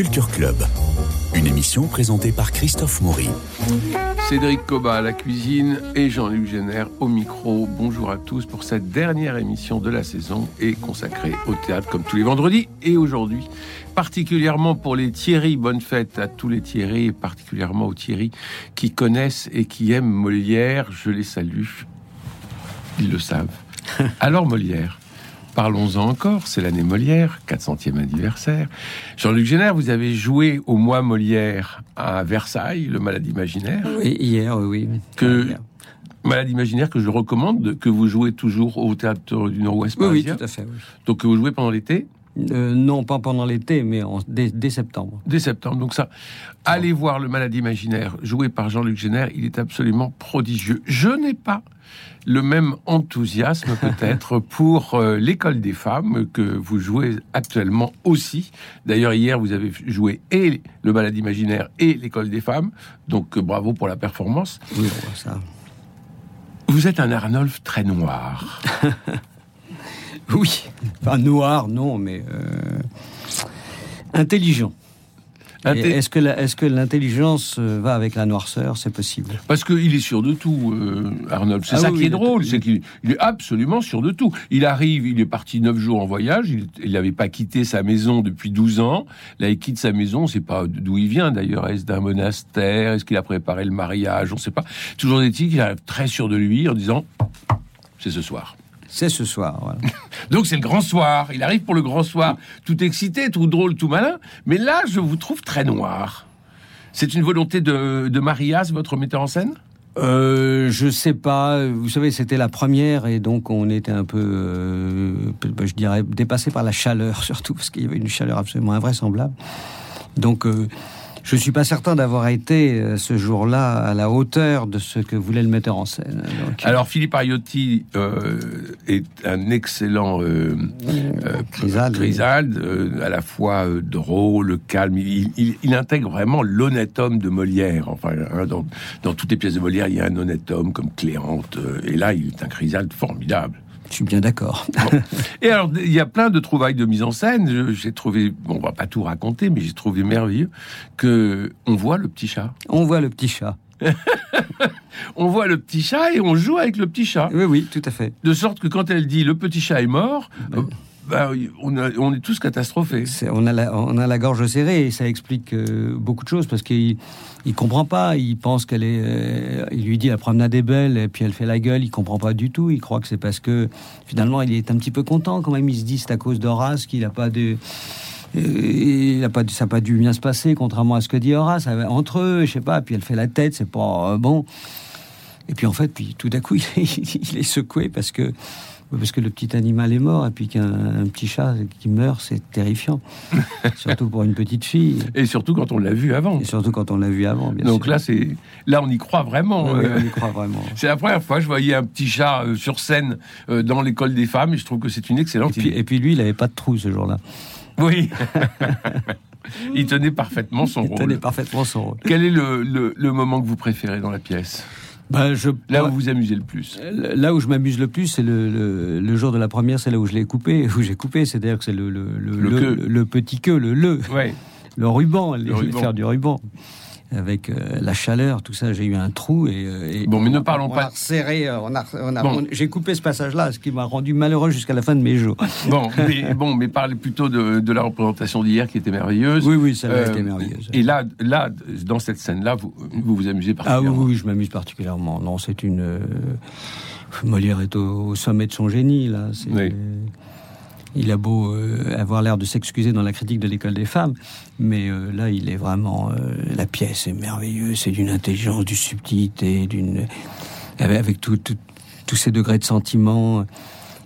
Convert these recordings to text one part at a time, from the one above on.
Culture Club, une émission présentée par Christophe Maury. Cédric Coba à la cuisine et Jean-Luc Génère au micro. Bonjour à tous pour cette dernière émission de la saison et consacrée au théâtre comme tous les vendredis et aujourd'hui particulièrement pour les Thierry. Bonne fête à tous les Thierry et particulièrement aux Thierry qui connaissent et qui aiment Molière. Je les salue. Ils le savent. Alors Molière. Parlons-en encore, c'est l'année Molière, 400e anniversaire. Jean-Luc Génère, vous avez joué au mois Molière à Versailles, le Malade imaginaire. Oui, hier, oui. Que, Malade imaginaire que je recommande, que vous jouez toujours au Théâtre du Nord-Ouest Oui, oui, tout à fait. Donc que vous jouez pendant l'été euh, non, pas pendant l'été, mais en, dès, septembre. Dès septembre. Donc ça, allez voir le Malade imaginaire joué par Jean-Luc Génère. Il est absolument prodigieux. Je n'ai pas le même enthousiasme peut-être pour euh, l'école des femmes que vous jouez actuellement aussi. D'ailleurs, hier, vous avez joué et le Malade imaginaire et l'école des femmes. Donc euh, bravo pour la performance. Oui, ça. Vous êtes un Arnolphe très noir. Oui, enfin noir, non, mais euh, intelligent. Est-ce que, est que l'intelligence euh, va avec la noirceur? C'est possible. Parce qu'il est sûr de tout, euh, Arnold. C'est ah ça qui est drôle, c'est qu'il est absolument sûr de tout. Il arrive, il est parti neuf jours en voyage, il n'avait pas quitté sa maison depuis 12 ans. Là, il quitte sa maison, on ne sait pas d'où il vient d'ailleurs. Est-ce d'un monastère? Est-ce qu'il a préparé le mariage? On ne sait pas. Toujours est-il qu'il est très sûr de lui en disant c'est ce soir. C'est ce soir. Donc c'est le grand soir. Il arrive pour le grand soir, tout excité, tout drôle, tout malin. Mais là, je vous trouve très noir. C'est une volonté de, de Marias, votre metteur en scène? Euh, je sais pas. Vous savez, c'était la première et donc on était un peu, euh, je dirais, dépassé par la chaleur surtout parce qu'il y avait une chaleur absolument invraisemblable. Donc euh, je ne suis pas certain d'avoir été euh, ce jour-là à la hauteur de ce que voulait le metteur en scène. Alors Philippe Ariotti euh, est un excellent euh, euh à la fois drôle, calme. Il, intègre vraiment l'honnête homme de Molière. Enfin, hein, dans, dans, toutes les pièces de Molière, il y a un honnête homme comme Cléante. et là, il est un Chrysalde formidable. Je suis bien d'accord. Et alors, il y a plein de trouvailles de mise en scène. J'ai trouvé, bon, on va pas tout raconter, mais j'ai trouvé merveilleux que on voit le petit chat. On voit le petit chat. on voit le petit chat et on joue avec le petit chat. Oui, oui, tout à fait. De sorte que quand elle dit le petit chat est mort, ben, bah, on, est tous catastrophés. on, a la, gorge serrée et ça explique euh, beaucoup de choses parce qu'il il comprend pas. Il pense qu'elle est. Euh, il lui dit la promenade est belle et puis elle fait la gueule. Il comprend pas du tout. Il croit que c'est parce que finalement il est un petit peu content quand même. Il se dit c'est à cause d'Horace qu'il n'a pas de. Euh, il a pas, ça n'a pas dû bien se passer, contrairement à ce que dit Horace. Entre eux, je sais pas. Puis elle fait la tête, c'est pas bon. Et puis en fait, puis tout d'un coup, il est secoué parce que parce que le petit animal est mort, et puis qu'un petit chat qui meurt, c'est terrifiant. surtout pour une petite fille. Et surtout quand on l'a vu avant. Et surtout quand on l'a vu avant, bien Donc là, c'est là, on y croit vraiment. on y croit vraiment. c'est la première fois que je voyais un petit chat euh, sur scène euh, dans l'école des femmes, et je trouve que c'est une excellente et puis, Et puis lui, il n'avait pas de trou ce jour-là. Oui. il tenait parfaitement son rôle. Il tenait parfaitement son rôle. Quel est le moment que vous préférez dans la pièce? Je, là où vous vous amusez le plus. Là où je m'amuse le plus, c'est le, le, jour de la première, c'est là où je l'ai coupé, où j'ai coupé, c'est-à-dire que c'est le, le, le, petit queue, le le, ouais. le ruban, le ruban. faire du ruban avec euh, la chaleur, tout ça, j'ai eu un trou et, euh, bon, mais ne parlons pas. serré, euh, on a, on a j'ai coupé ce passage-là, ce qui m'a rendu malheureux jusqu'à la fin de mes jours. Bon, mais bon, mais parlez plutôt de, de la représentation d'hier qui était merveilleuse. Oui, oui, ça a été merveilleuse. Et là, là, dans cette scène-là, vous, vous vous amusez particulièrement. Ah oui, oui je m'amuse particulièrement. Non, c'est une Molière est au, sommet de son génie là. Oui. Il a beau euh, avoir l'air de s'excuser dans la critique de l'école des femmes, mais euh, là, il est vraiment. Euh, la pièce est merveilleuse, c'est d'une intelligence, d'une subtilité, d'une. avec tous ces degrés de sentiment.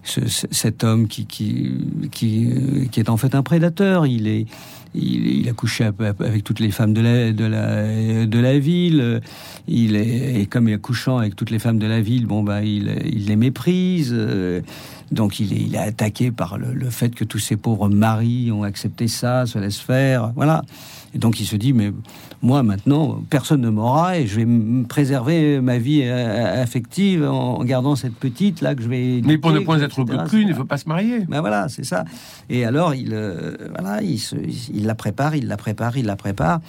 cet homme qui, qui, qui, qui, est en fait un prédateur. Il est, il, a couché avec toutes les femmes de la, de la, de la ville. Il est, et comme il est couchant avec toutes les femmes de la ville, bon bah il les méprise. Donc il est, il est attaqué par le, fait que tous ces pauvres maris ont accepté ça, se laissent faire. Voilà. Et donc il se dit, mais moi maintenant, personne ne m'aura et je vais me préserver ma vie euh, affective en gardant cette petite là que je vais. Mais pour ne point être plus, il ne faut pas se marier. Ben voilà, c'est ça. Et alors il, euh, voilà, il, il la prépare, il la prépare, il la prépare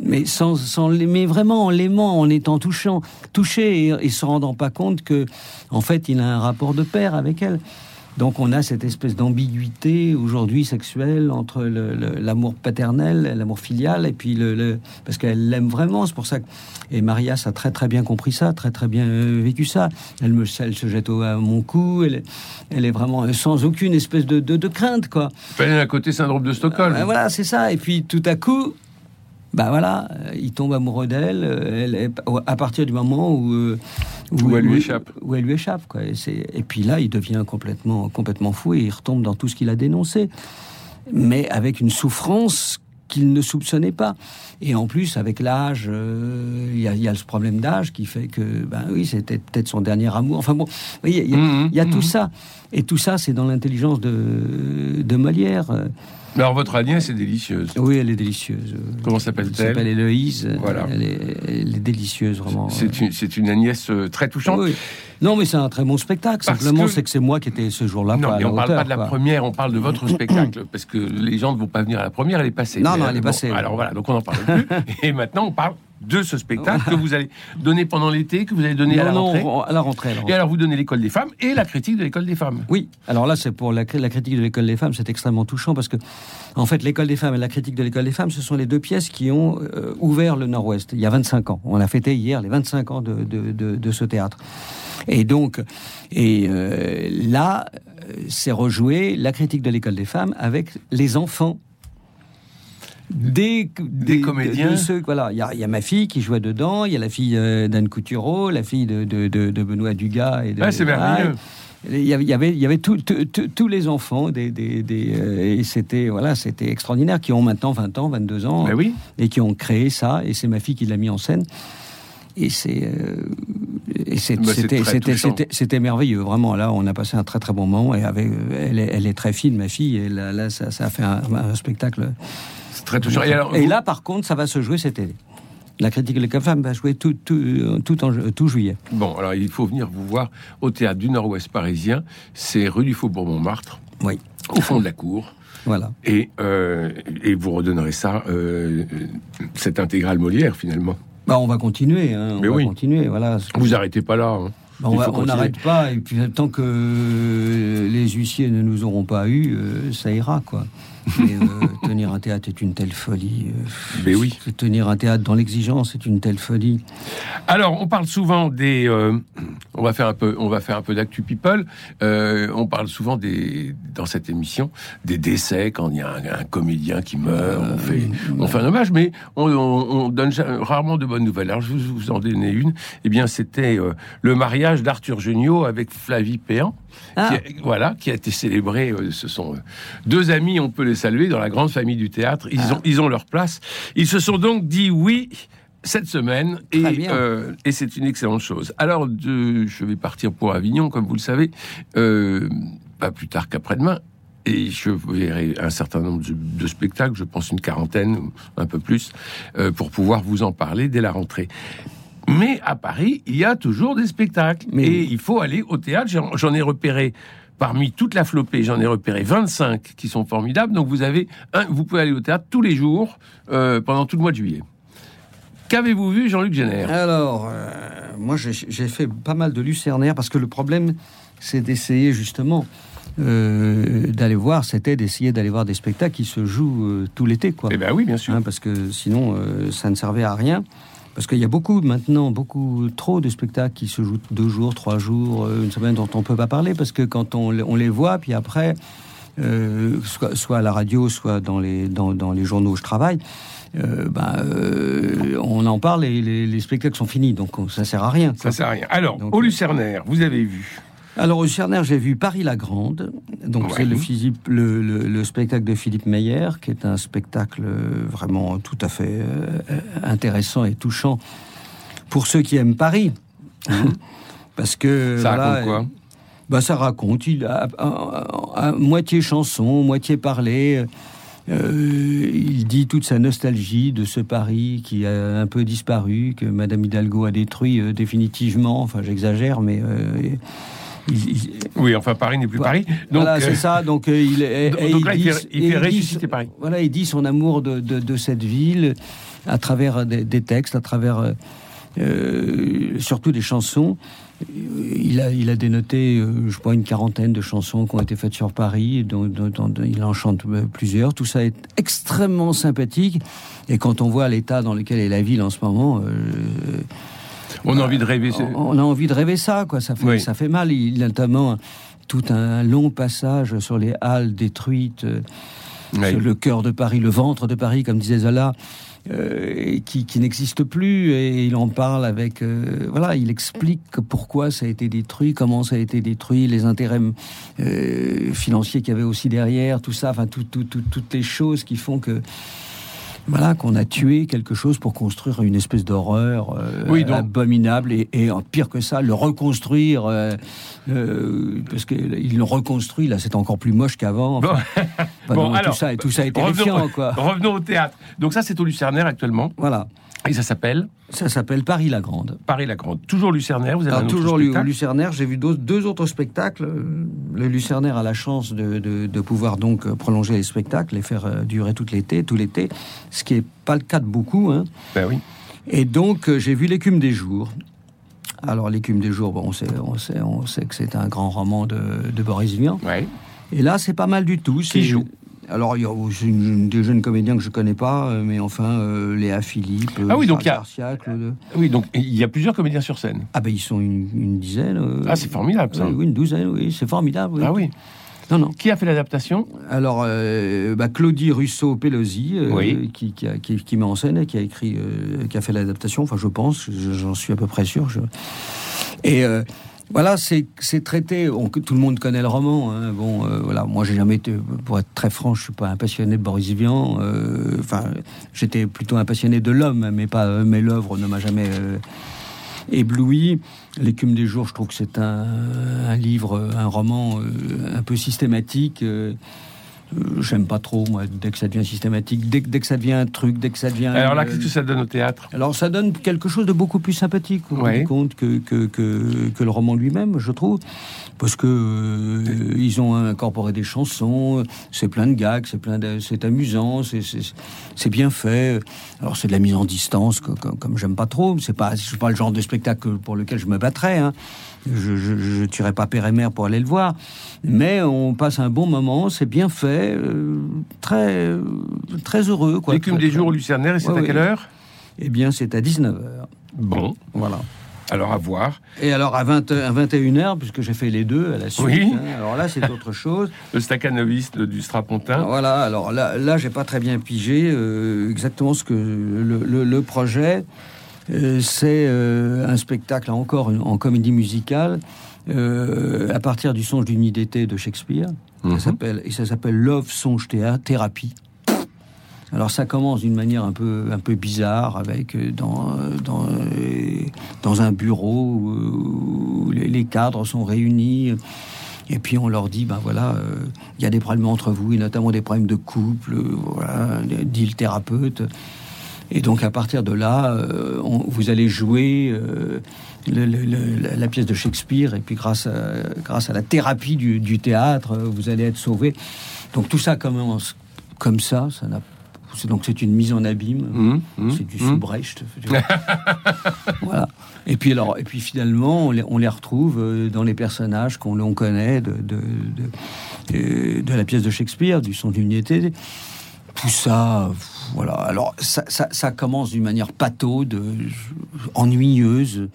mais sans, sans mais vraiment en l'aimant, en étant touchant, touché et, et, se rendant pas compte que, en fait, il a un rapport de père avec elle. Donc on a cette espèce d'ambiguïté aujourd'hui sexuelle entre l'amour paternel, l'amour filial, et puis le, parce qu'elle l'aime vraiment. C'est pour ça que et Maria a très très bien compris ça, très très bien euh, vécu ça. Elle me, elle se jette au, à mon cou. Elle, elle est vraiment sans aucune espèce de, de, crainte quoi. Elle est à côté syndrome de Stockholm. Euh, voilà, c'est ça. Et puis tout à coup, bah voilà, il tombe amoureux d'elle. Elle, à partir du moment où où, elle lui échappe. Où elle lui échappe, quoi. Et, et, puis là, il devient complètement, complètement fou et il retombe dans tout ce qu'il a dénoncé. Mais avec une souffrance qu'il ne soupçonnait pas. Et en plus, avec l'âge, euh, il y, a ce problème d'âge qui fait que, ben oui, c'était peut-être son dernier amour. Enfin bon, il y a, y a tout ça. Et tout ça, c'est dans l'intelligence de, de Molière. Alors votre Agnès est délicieuse. Oui, elle est délicieuse. Comment s'appelle-t-elle Elle s'appelle Héloïse. Voilà. Elle est, délicieuse, vraiment. C'est une, une, Agnès euh, très touchante. Oui. Non, mais c'est un très bon spectacle. Simplement, c'est que c'est moi qui étais ce jour-là. Non, mais on ne parle pas de la première, on parle de votre spectacle. Parce que les gens ne vont pas venir à la première, elle est passée. Non, non, elle est passée. alors voilà, donc on n'en parle plus. Et maintenant, on parle de ce spectacle que vous allez donner pendant l'été, que vous allez donner à, la rentrée. à la rentrée. Et alors vous donnez l'école des femmes et la critique de l'école des femmes. Oui, alors là c'est pour la, critique de l'école des femmes, c'est extrêmement touchant parce que en fait l'école des femmes et la critique de l'école des femmes, ce sont les deux pièces qui ont euh, ouvert le Nord-Ouest il y a 25 ans. On a fêté hier les 25 ans de, de, ce théâtre. Et donc, et euh, là, euh, c'est rejoué la critique de l'école des femmes avec les enfants des, des, comédiens. voilà, il y, a ma fille qui jouait dedans, il y a la fille euh, d'Anne Coutureau, la fille de, de, Benoît Dugas et de. Ah, c'est merveilleux. Il y avait, il y avait, tous les enfants, des, des, euh, et c'était voilà, c'était extraordinaire, qui ont maintenant 20 ans, 22 ans, ben oui. et qui ont créé ça. Et c'est ma fille qui l'a mis en scène. Et c'est euh, c'était c'était merveilleux vraiment là on a passé un très très bon moment et avec elle est, elle est très fine ma fille et là, là ça, ça a fait un spectacle très touchant. Et, là, par contre, ça va se jouer cet été. La critique de femme va jouer tout, tout, tout, en, tout juillet. Bon, alors il faut venir vous voir au théâtre du Nord-Ouest parisien. C'est rue du Faubourg Montmartre. Oui. Au fond de la cour. Voilà. Et, euh, et vous redonnerez ça, euh, cette intégrale Molière, finalement. Bah, on va continuer. Hein, on Mais va oui. continuer. Voilà. Vous arrêtez pas là. Hein. Bah, on n'arrête pas, et puis tant que les huissiers ne nous auront pas eu, euh, ça ira, quoi. Mais, euh, tenir un théâtre est une telle folie. Euh, Mais oui. Tenir un théâtre dans l'exigence est une telle folie. Alors, on parle souvent des. Euh, on va faire un peu. On va faire un peu d'actu people. on parle souvent des dans cette émission des décès quand il y a un, comédien qui meurt. on fait on fait un hommage, mais on, donne rarement de bonnes nouvelles. Alors, je vous, vous en donner une. Eh bien, c'était le mariage d'Arthur Junio avec Flavie Péan. Ah. voilà, qui a été célébré. Euh, ce sont euh, deux amis, on peut les saluer, dans la grande famille du théâtre. Ils, ah. ont, ils ont leur place. Ils se sont donc dit oui cette semaine et, euh, et c'est une excellente chose. Alors, je vais partir pour Avignon, comme vous le savez, pas plus tard qu'après-demain. Et je verrai un certain nombre de, spectacles, je pense une quarantaine, un peu plus, pour pouvoir vous en parler dès la rentrée. Mais à Paris, il y a toujours des spectacles. Et il faut aller au théâtre. J'en ai repéré parmi toute la flopée, j'en ai repéré 25 qui sont formidables. Donc vous avez un, vous pouvez aller au théâtre tous les jours euh, pendant tout le mois de juillet. Qu'avez-vous vu, Jean-Luc Génère Alors, euh, moi j'ai fait pas mal de lucernaire parce que le problème, c'est d'essayer justement euh, d'aller voir, c'était d'essayer d'aller voir des spectacles qui se jouent tout l'été, quoi. Eh ben oui, bien sûr. Hein, parce que sinon, ça ne servait à rien. Parce qu'il y a beaucoup maintenant, beaucoup trop de spectacles qui se jouent deux jours, trois jours, euh, une semaine dont on ne peut pas parler parce que quand on, les voit, puis après, euh, soit, à la radio, soit dans les, dans, les journaux où je travaille, euh, ben, on en parle et les, spectacles sont finis, donc ça sert à rien. Ça sert à rien. Alors, au Lucernaire, vous avez vu alors au Cerner, j'ai vu Paris la Grande. Donc c'est le, le, spectacle de Philippe Meyer, qui est un spectacle vraiment tout à fait euh, intéressant et touchant pour ceux qui aiment Paris. Hein. Parce que ça raconte quoi? bah, ça raconte. Il a, moitié chanson, moitié parlé. Euh, il dit toute sa nostalgie de ce Paris qui a un peu disparu, que Madame Hidalgo a détruit euh, définitivement. Enfin, j'exagère, mais euh, oui, enfin Paris n'est plus Paris. Donc, voilà, c'est ça. Donc il, il, fait, ressusciter Paris. Voilà, il dit son amour de, de, cette ville à travers des, des textes, à travers surtout des chansons. Il a, il a dénoté, euh, je crois, une quarantaine de chansons qui ont été faites sur Paris, dont, il en chante euh, plusieurs. Tout ça est extrêmement sympathique. Et quand on voit l'état dans lequel est la ville en ce moment, euh, on a envie de rêver. On, a envie de rêver ça, quoi. Ça fait, ça fait mal. Il a notamment tout un long passage sur les halles détruites, sur le cœur de Paris, le ventre de Paris, comme disait Zola. Euh, qui, qui n'existe plus et il en parle avec euh, voilà il explique pourquoi ça a été détruit comment ça a été détruit les intérêts euh, financiers qu'il y avait aussi derrière tout ça enfin tout, tout, toutes les choses qui font que voilà, qu'on a tué quelque chose pour construire une espèce d'horreur euh, abominable et, et, pire que ça, le reconstruire euh, euh, parce qu'il le reconstruit là, c'est encore plus moche qu'avant. bon, alors, tout ça, tout ça est terrifiant, quoi. Revenons au théâtre. Donc ça, c'est au Lucernaire actuellement. Voilà. Et ça s'appelle Ça s'appelle Paris la Grande. Paris la Grande. Toujours Lucernaire, vous avez un Toujours spectacle Lucernaire, j'ai vu deux, autres spectacles. Le Lucernaire a la chance de, pouvoir donc prolonger les spectacles, les faire euh, durer tout l'été, tout l'été, ce qui n'est pas le cas de beaucoup. Hein. Ben oui. Et donc euh, j'ai vu L'écume des jours. Alors L'écume des jours, bon, on, sait, on, sait, on sait que c'est un grand roman de, Boris Vian. Ouais. Et là, c'est pas mal du tout. Qui joue? Alors, il y a une, des jeunes comédiens que je connais pas, euh, mais enfin, euh, Léa Philippe, ah oui, donc il y a... Oui, donc il y a plusieurs comédiens sur scène. Ah ben, ils sont une, dizaine. Euh, ah, c'est formidable, ça. oui, une douzaine, oui, c'est formidable. Ah oui. Non, non. Qui a fait l'adaptation? Alors, bah, Claudie Russo-Pelosi, qui, qui, met en scène et qui a écrit, qui a fait l'adaptation. Enfin, je pense, j'en suis à peu près sûr. Je... Et voilà, c'est traité. tout le monde connaît le roman. Hein. Bon, euh, voilà, moi j'ai jamais été, pour être très franc, je suis pas un passionné de Boris Vian. Euh, enfin, j'étais plutôt un passionné de l'homme, mais pas. Mais l'œuvre ne m'a jamais euh, ébloui. L'écume des jours, je trouve que c'est un, livre, un roman un peu systématique. Euh, j'aime pas trop, moi, dès que ça devient systématique, dès, dès, que ça devient un truc, dès que ça devient. Alors là, qu'est-ce que ça donne au théâtre? Alors ça donne quelque chose de beaucoup plus sympathique, vous compte, que, que, que, que, le roman lui-même, je trouve. Parce que euh, ils ont incorporé des chansons, c'est plein de gags, c'est plein de, c'est amusant, c'est bien fait. Alors c'est de la mise en distance, comme, comme j'aime pas trop. C'est pas, pas le genre de spectacle pour lequel je me battrais. Hein je, je, tuerai pas père et mère pour aller le voir, mais on passe un bon moment, c'est bien fait, euh, très très heureux. L'écume des jours au Lucernaire, et c'est à quelle heure? Eh bien, c'est à 19h. Bon. Voilà. Alors à voir. Et alors à, 20, à 21h, puisque j'ai fait les deux à la suite. Oui. Hein, alors là, c'est autre chose. le staccanoviste du Strapontin. Voilà, alors là, là j'ai pas très bien pigé euh, exactement ce que le, le projet. Euh, c'est euh, un spectacle encore en comédie musicale euh, à partir du songe d'une idée d'été de Shakespeare. Ça mhm. s'appelle et ça s'appelle Love Songe Thérapie. Alors ça commence d'une manière un peu un peu bizarre avec dans dans, dans un bureau où les, cadres sont réunis. Et puis on leur dit, ben voilà, il y a des problèmes entre vous, et notamment des problèmes de couple, voilà, dit le thérapeute. Et donc à partir de là, euh, vous allez jouer euh, la pièce de Shakespeare, et puis grâce à, grâce à la thérapie du, théâtre, vous allez être sauvé. Donc tout ça commence comme ça, ça n'a donc c'est une mise en abîme, mmh, mmh, c'est du mmh. Brecht. voilà. Et puis alors, et puis finalement, on les, on les retrouve euh, dans les personnages qu'on connaît de de, de, de, la pièce de Shakespeare, du son d'unité. Tout ça, voilà. Alors, ça, ça, commence d'une manière pataude, ennuyeuse.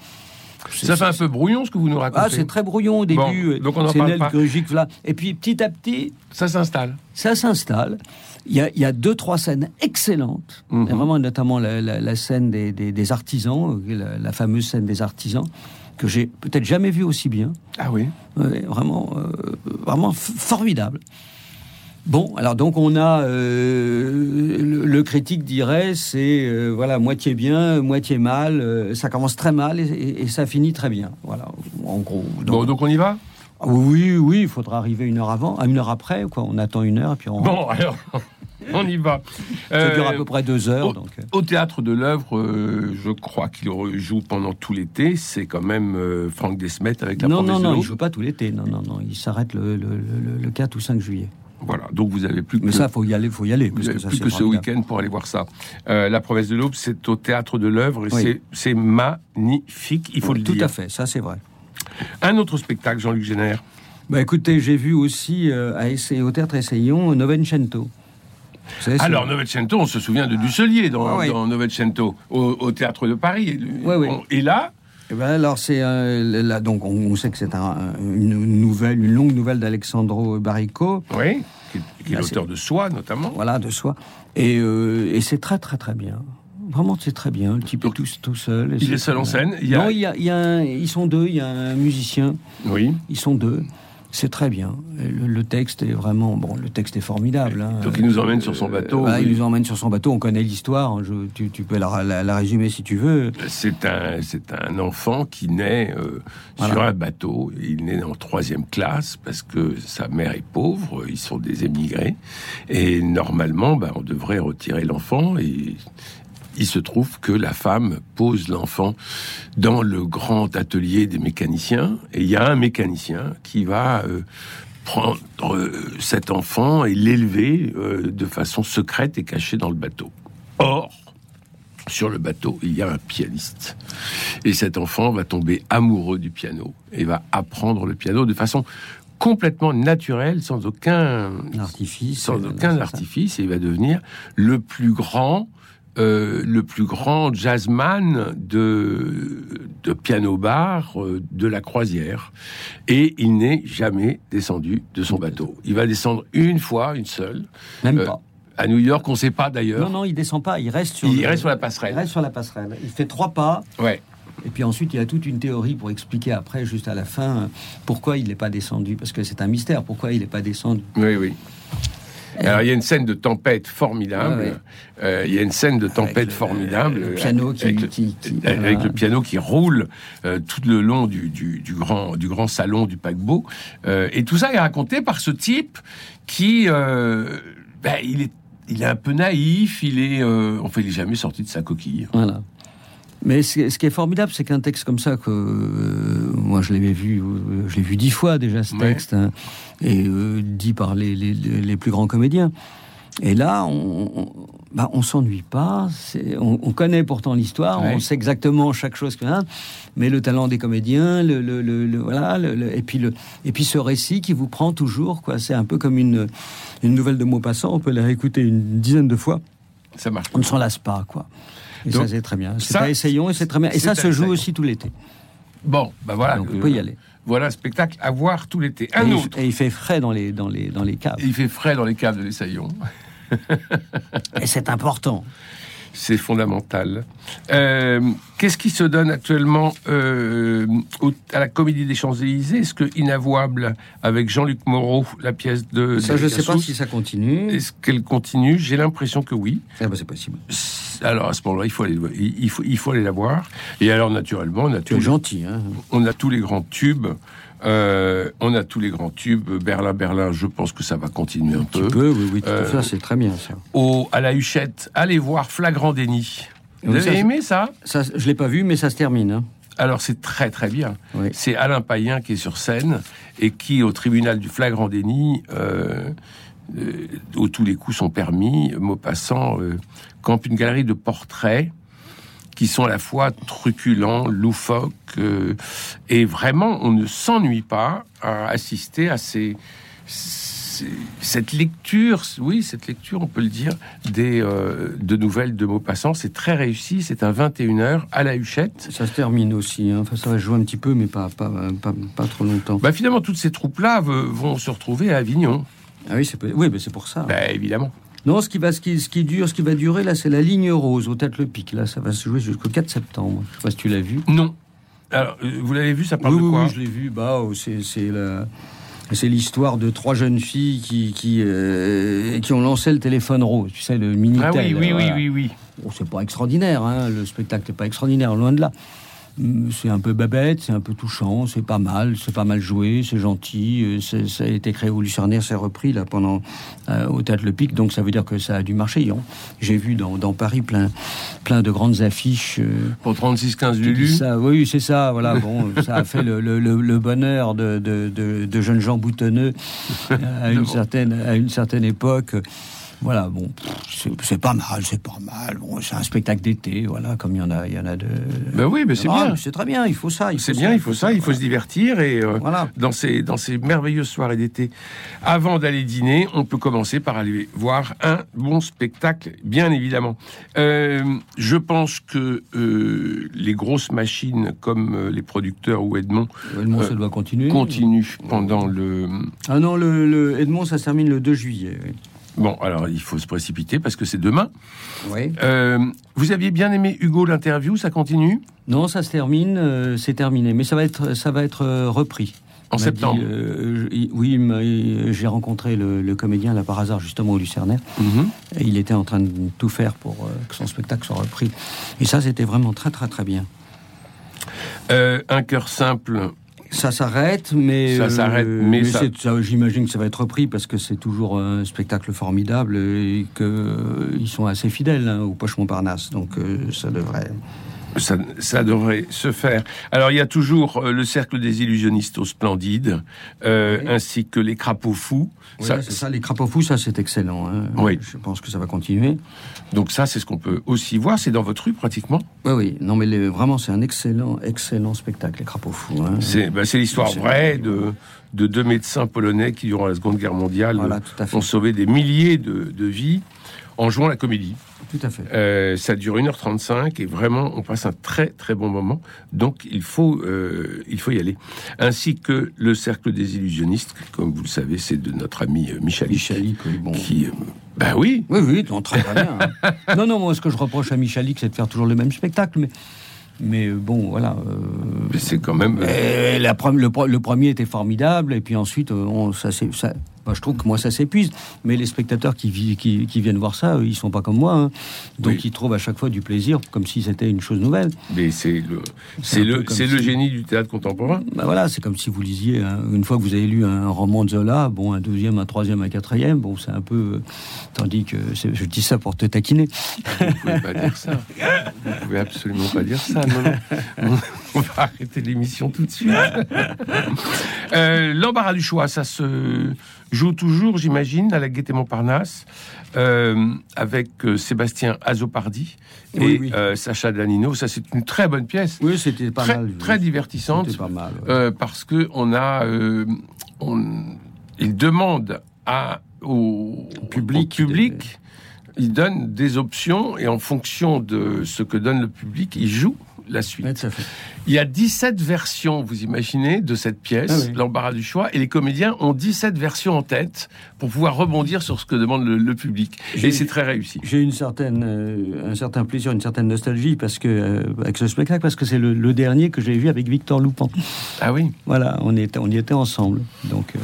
Ça fait un peu brouillon ce que vous nous racontez. Ah, c'est très brouillon au début. donc on en parle pas. Là. Et puis petit à petit. Ça s'installe. Ça s'installe. Il y, a, il y, a, deux, trois scènes excellentes. Mhm. Vraiment, notamment la, scène des, des, artisans, la, fameuse scène des artisans, que j'ai peut-être jamais vue aussi bien. Ah oui. vraiment, euh, vraiment formidable. Bon, alors donc on a euh, le, critique dirait c'est euh, voilà moitié bien, moitié mal. Euh, ça commence très mal et, ça finit très bien. Voilà, en gros. Donc, bon, donc on y va? Oui, oui, il faudra arriver une heure avant, à une heure après, quoi. On attend une heure et puis on. Bon, alors. on y va. Ça dure à peu près deux heures. Au, donc. au théâtre de l'œuvre, je crois qu'il joue pendant tout l'été. C'est quand même Franck Desmet avec la non, promesse non, de non, il joue pas tout l'été. Non, non, non, il s'arrête le, le 4 ou 5 juillet. Voilà, donc vous avez plus que Mais ça, faut y aller, faut y aller. Parce que ça, plus que ce week-end pour aller voir ça. Euh, la promesse de l'aube, c'est au théâtre de l'œuvre Oui. c'est- magnifique, il faut le Tout dire. à fait, ça c'est vrai. Un autre spectacle, Jean-Luc Génère. Bah écoutez, j'ai vu aussi euh, à au théâtre Essayons Novecento. Alors, Novecento, on se souvient de Dusselier dans, Ah ouais. dans Novecento, au, au théâtre de Paris. On- Et là, Eh ben, alors c'est euh, là donc on, on sait que c'est un- une nouvelle, une longue nouvelle d'Alexandro Barrico, oui, qui est, l'auteur de Soi, notamment. voilà de soi, et, euh, et c'est très très très bien. Vraiment, c'est très bien. Le type est tout, tout seul. et Il est seul en scène. Il y a- Non, il y a, il y a un- ils sont deux. Il y a un musicien. Oui. Ils sont deux. C'est très bien. Le, le texte est vraiment bon. Le texte est formidable. hein. Donc il nous emmène sur son bateau. Voilà, oui. Il nous emmène sur son bateau. On connaît l'histoire. hein. Tu, tu peux la, la- la résumer si tu veux. C'est un, c'est un enfant qui naît euh, Voilà. sur un bateau. Il naît en troisième classe parce que sa mère est pauvre. Ils sont des émigrés. Et normalement, ben, on devrait retirer l'enfant. Et il se trouve que la femme pose l'enfant dans le grand atelier des mécaniciens. Et il y a un mécanicien qui va euh, prendre euh, cet enfant et l'élever euh, de façon secrète et cachée dans le bateau. Or, sur le bateau, il y a un pianiste. Et cet enfant va tomber amoureux du piano et va apprendre le piano de façon complètement naturelle, sans aucun, L'artifice. sans aucun artifice, et il va devenir le plus grand, euh, le plus grand jazzman de, de piano bar euh, de la croisière. Et il n'est jamais descendu de son bateau. Il va descendre une fois, une seule, Même Euh, pas. à New York. On ne sait pas d'ailleurs. Non, non, il descend pas. Il reste sur. Il le- reste sur la Il passerelle. reste sur la passerelle. Il fait trois pas. Ouais. Et puis ensuite, il y a toute une théorie pour expliquer après, juste à la fin, pourquoi il n'est pas descendu. Parce que c'est un mystère. Pourquoi il n'est pas descendu. Oui, oui. Alors, il y a une scène de tempête formidable. Ouais, ouais. Euh, il y a une scène de tempête le- formidable. le piano qui- avec, le, qui- qui- avec voilà. le piano qui roule euh, tout le long du, du, du grand, du grand salon du paquebot. Euh, et tout ça est raconté par ce type qui, euh, ben, il, est, il est un peu naïf, il est, euh, enfin, il est jamais sorti de sa coquille. Voilà. Mais ce, qui est formidable, c'est qu'un texte comme ça, que euh, moi je l'avais vu, euh, je l'ai vu dix fois déjà ce Ouais. texte, hein, et euh, dit par les, les, les plus grands comédiens. Et là, on, on, bah, on s'ennuie pas. On, on connaît pourtant l'histoire, Ouais. on sait exactement chaque chose qu'il y a, mais le talent des comédiens, le, le, le- le- voilà, le- le- et puis le, et puis ce récit qui vous prend toujours, quoi. C'est un peu comme une une nouvelle de Maupassant. On peut la réécouter une dizaine de fois. Ça marche. On ne s'en lasse pas, quoi. Et Donc, ça, c'est très bien. C'est ça, à essayons et c'est très bien. Et ça se joue aussi tout l'été. Bon, ben voilà. Donc, on euh, peut y aller. Voilà un spectacle à voir tout l'été. Et Un il, autre. et il fait frais dans les, dans les, dans les caves. Il fait frais dans les caves de l'Essaillon. Et c'est important. C'est fondamental. Euh, Qu'est-ce qui se donne actuellement euh, au- à la Comédie des Champs-Élysées? Est-ce que Inavouable, avec Jean-Luc Moreau, la pièce de... Ça, je ne sais pas si ça continue. Est-ce qu'elle continue? J'ai l'impression que oui. Ah bah, c'est possible. Alors à ce moment-là, il faut aller, il faut, il faut aller la voir. Et alors naturellement, on a, es gentil. Hein on a tous les grands tubes. Euh, on a tous les grands tubes. Berlin, Berlin. Je pense que ça va continuer un tu peu. peux, oui, oui. tout à Euh, fait, c'est très bien, ça. Au, à la Huchette, allez voir Flagrant déni. Vous Oui, avez aimé ça? ça je l'ai pas vu, mais ça se termine. hein. Alors c'est très très bien. Oui. C'est Alain Payen qui est sur scène et qui, au tribunal du flagrant déni, euh, euh, où tous les coups sont permis, Maupassant euh, campe une galerie de portraits qui sont à la fois truculents, loufoques, euh, et vraiment on ne s'ennuie pas à assister à ces, ces- cette lecture, oui, cette lecture, on peut le dire, des euh, de nouvelles de Maupassant. C'est très réussi. C'est un 21h à la Huchette. Ça se termine aussi. hein. Enfin, ça va jouer un petit peu, mais pas, pas, pas, pas trop longtemps. Bah finalement, toutes ces troupes-là ve- vont se retrouver à Avignon. Ah oui, c'est oui, mais c'est pour ça. Bah évidemment. Non, ce qui va, ce qui, ce qui dure, ce qui va durer là, c'est la ligne rose au Tête le Pic. Là, ça va se jouer jusqu'au 4 septembre. Je sais pas si tu l'as vu. Non. Alors, euh, vous l'avez vu, ça parle oui, de quoi oui, je l'ai vu. Bah, oh, c'est c'est la- c'est l'histoire de trois jeunes filles qui qui, euh, qui ont lancé le téléphone rose. Tu sais, le minitel. Ah oui, oui, oui, oui, oui. Bon, c'est pas extraordinaire. Hein, le spectacle n'est pas extraordinaire, loin de là. Mm, c'est un peu babette, c'est un peu touchant, c'est pas mal, c'est pas mal joué, c'est gentil. euh, Ça a été créé au Lucernaire, c'est repris là pendant euh, au théâtre Le Pic, donc ça veut dire que ça a dû marcher. hein. J'ai vu dans, dans Paris plein, plein de grandes affiches. euh, Pour 36-15 qui Lulu. ça. Oui, c'est ça. Voilà, bon, ça a fait le, le- le- le bonheur de, de- de- de jeunes gens boutonneux à une Bon. certaine à une certaine époque. Voilà, bon, c'est- pas mal, c'est pas mal. Bon, c'est un spectacle d'été, voilà, comme il y en a, il y en a de. Ben oui, mais c'est Ah, bien. C'est très bien, il faut ça. il faut C'est ça, bien, il faut ça, il faut se divertir et euh, Voilà. dans ces dans ces merveilleuses soirées d'été. Avant d'aller dîner, on peut commencer par aller voir un bon spectacle, bien évidemment. Euh, je pense que euh, les grosses machines comme les producteurs ou Edmond Edmond, ça doit continuer. continuent pendant le. Ah non, le, le Edmond, ça se termine le 2 juillet. oui. Bon, alors il faut se précipiter parce que c'est demain. Oui. Euh, vous aviez bien aimé Hugo l'interview, ça continue? Non, ça se termine, euh, c'est terminé, mais ça va être, ça va être euh, repris. en septembre. dit, oui, j'ai rencontré le, le comédien là par hasard justement au Lucernaire. Mhm. Et il était en train de tout faire pour que son spectacle soit repris. Et ça, c'était vraiment très très très bien. Un cœur simple. Ça s'arrête, mais Ça s'arrête, mais ça- J'imagine que ça va être repris parce que c'est toujours un spectacle formidable et qu'ils sont assez fidèles hein, au Poche Montparnasse, donc euh, ça devrait. Ça, ça devrait se faire. Alors, il y a toujours euh, le cercle des illusionnistes au Splendide, euh, Oui. ainsi que les crapauds fous. Oui, Ça- les crapauds fous, ça c'est excellent. hein. Oui. Je pense que ça va continuer. donc ça, c'est ce qu'on peut aussi voir. C'est dans votre rue, pratiquement. Oui, oui. Non, mais les- vraiment, c'est un excellent, excellent spectacle, les crapauds fous. hein. C'est bah, c'est l'histoire vraie de, de deux médecins polonais qui, durant la Seconde Guerre mondiale, Voilà, ont sauvé des milliers de, de vies en jouant la comédie. Tout à fait. Euh, ça dure 1h35 et vraiment, on passe un très très bon moment. Donc, il faut, euh, il faut y aller. Ainsi que le Cercle des illusionnistes, comme vous le savez, c'est de notre ami euh, Michalik. Michalik, oui, bon. Qui, euh, bah oui, Oui, oui, non, très, bien. hein. non, non, moi, ce que je reproche à Michalik, c'est de faire toujours le même spectacle, mais, mais bon, voilà. c'est quand même. la le, le premier était formidable, et puis ensuite, on, ça, ça, bah, je trouve que moi, ça s'épuise. Mais les spectateurs qui, vi- qui, qui viennent voir ça, eux, ils sont pas comme moi. hein. Donc, Oui. ils trouvent à chaque fois du plaisir, comme si c'était une chose nouvelle. mais c'est le, C'est génie du théâtre contemporain. Bah voilà, c'est comme si vous lisiez, hein, une fois que vous avez lu un roman de Zola, bon, un deuxième, un troisième, un quatrième, bon, c'est un peu. euh, tandis que c'est- je dis ça pour te taquiner. Vous pouvez pas dire ça. Vous pouvez absolument pas dire ça. Non, non. On va arrêter l'émission tout de suite. Euh, L'embarras du choix, ça se joue toujours, j'imagine, à la Gaîté Montparnasse, euh, avec euh, Sébastien Azopardi et Oui, oui. euh, Sacha Danino. Ça, c'est une très bonne pièce, Oui, c'était pas très, mal. très divertissante. C'était pas mal. ouais. Euh, parce que on a, euh, on, il demande à, au, public au public, il donne des options et en fonction de ce que donne le public, il joue la suite. Ouais. Il y a 17 versions, vous imaginez, de cette pièce, Ah oui. l'embarras du choix, et les comédiens ont 17 versions en tête pour pouvoir rebondir sur ce que demande le, le public. Et c'est très réussi. J'ai une certaine, euh, un certain plaisir, une certaine nostalgie parce que euh, avec ce spectacle, parce que c'est le, le dernier que j'ai vu avec Victor Loupan. Ah oui Voilà, on était, on y était ensemble. Donc, euh,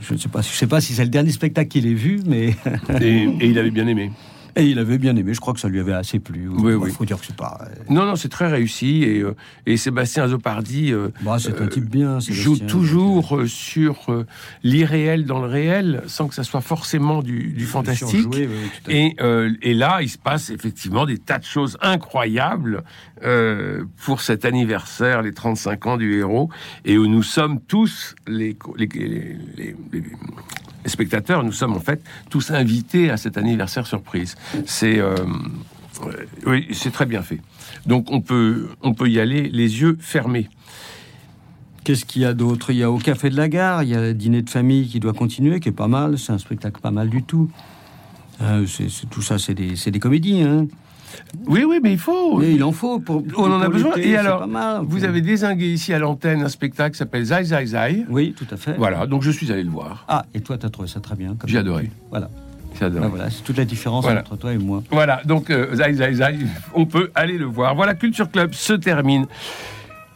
je ne sais pas, je sais pas si c'est le dernier spectacle qu'il ait vu, mais et, et il avait bien aimé. Et il avait bien aimé. Je crois que ça lui avait assez plu. Oui, Il oui. faut dire que c'est pas. euh, Non, non, c'est très réussi. Et, euh, et Sébastien Azopardi euh, bah, c'est un type bien. joue toujours sur l'irréel dans le réel, sans que ça soit forcément du, du fantastique. Surjoué, oui. Et, euh, et là, il se passe effectivement des tas de choses incroyables euh, pour cet anniversaire, les 35 ans du héros, et où nous sommes tous, les- les- les- les spectateurs, nous sommes en fait tous invités à cet anniversaire surprise. C'est euh, euh, c'est très bien fait. Donc on peut, on peut y aller les yeux fermés. Qu'est-ce qu'il y a d'autre? Il y a au Café de la Gare, il y a le dîner de famille qui doit continuer, qui est pas mal. C'est un spectacle pas mal du tout. Euh, c'est tout ça, c'est des, des comédies. Hein. Oui, oui, mais il faut. Mais il en faut pour. On en a besoin. Et alors, mal. Vous avez désingué ici à l'antenne un spectacle qui s'appelle Zai Zai Zai. Oui, tout à fait. Voilà, donc je suis allé le voir. Ah, et toi, t'as trouvé ça très bien. J'ai adoré. Voilà. Ah, voilà, c'est toute la différence Voilà. entre toi et moi. Voilà, donc euh, Zai Zai Zai, on peut aller le voir. Voilà, Culture Club se termine.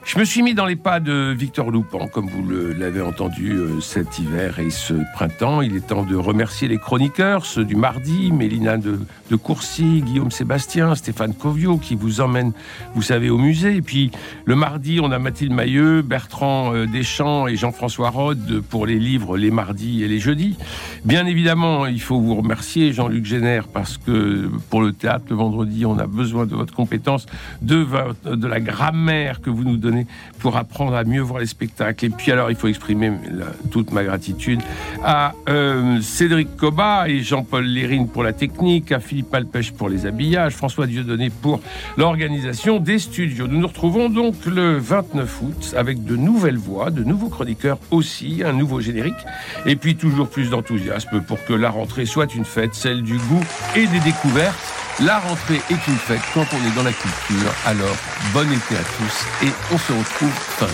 Je me suis mis dans les pas de Victor Loupan, comme vous l'avez entendu euh, cet hiver et ce printemps. Il est temps de remercier les chroniqueurs, ceux du mardi, Mélina de, Courcy, Guillaume Sébastien, Stéphane Covio, qui vous emmène, vous savez, au musée. Et puis le mardi, on a Mathilde Mailleux, Bertrand euh, Deschamps et Jean-François Rode pour les livres les mardis et les jeudis. Bien évidemment, il faut vous remercier, Jean-Luc Génère, parce que pour le théâtre, le vendredi, on a besoin de votre compétence, de la grammaire que vous nous donnez pour apprendre à mieux voir les spectacles. Et puis alors, il faut exprimer toute ma gratitude à euh, Cédric Coba et Jean-Paul Lérine pour la technique, à Philippe Alpêche pour les habillages, François Dieudonné pour l'organisation des studios. Nous nous retrouvons donc le 29 août avec de nouvelles voix, de nouveaux chroniqueurs aussi, un nouveau générique, et puis toujours plus d'enthousiasme pour que la rentrée soit une fête, celle du goût et des découvertes. La rentrée est une fête quand on est dans la culture. Alors, bon été à tous et on se retrouve fin